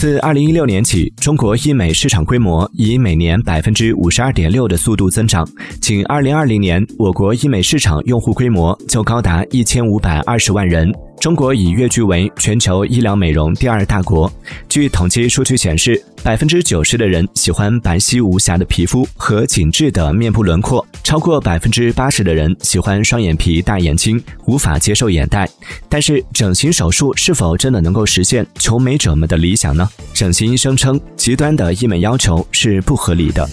自二零一六年起，中国医美市场规模以每年百分之五十二点六的速度增长。仅二零二零年，我国医美市场用户规模就高达一千五百二十万人。中国已跃居为全球医疗美容第二大国。据统计数据显示，百分之九十的人喜欢白皙无瑕的皮肤和紧致的面部轮廓，超过百分之八十的人喜欢双眼皮、大眼睛，无法接受眼袋。但是，整形手术是否真的能够实现求美者们的理想呢？整形医生称，极端的医美要求是不合理的。